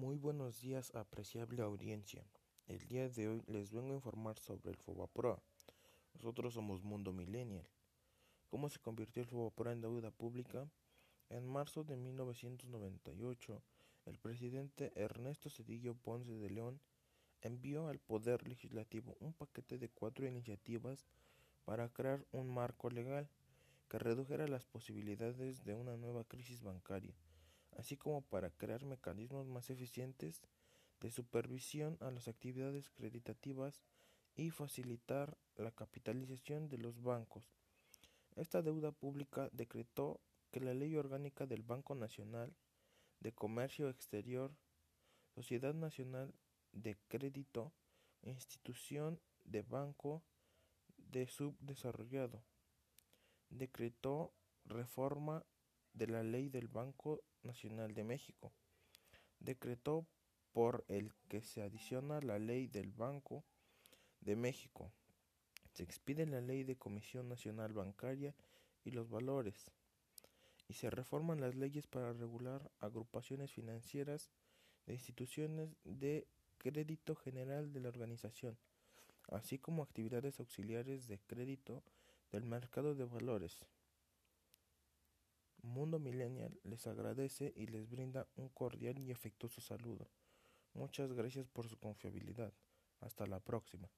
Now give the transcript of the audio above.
Muy buenos días, apreciable audiencia. El día de hoy les vengo a informar sobre el FOBAPROA. Nosotros somos Mundo Millennial. ¿Cómo se convirtió el FOBAPROA en deuda pública? En marzo de 1998, el presidente Ernesto Cedillo Ponce de León envió al Poder Legislativo un paquete de cuatro iniciativas para crear un marco legal que redujera las posibilidades de una nueva crisis bancaria así como para crear mecanismos más eficientes de supervisión a las actividades creditativas y facilitar la capitalización de los bancos. Esta deuda pública decretó que la Ley Orgánica del Banco Nacional de Comercio Exterior, Sociedad Nacional de Crédito, Institución de Banco de Subdesarrollado, decretó reforma de la Ley del Banco Nacional de México, decretó por el que se adiciona la ley del Banco de México. Se expide la ley de Comisión Nacional Bancaria y los valores y se reforman las leyes para regular agrupaciones financieras de instituciones de crédito general de la organización, así como actividades auxiliares de crédito del mercado de valores. Mundo Millennial les agradece y les brinda un cordial y afectuoso saludo. Muchas gracias por su confiabilidad. Hasta la próxima.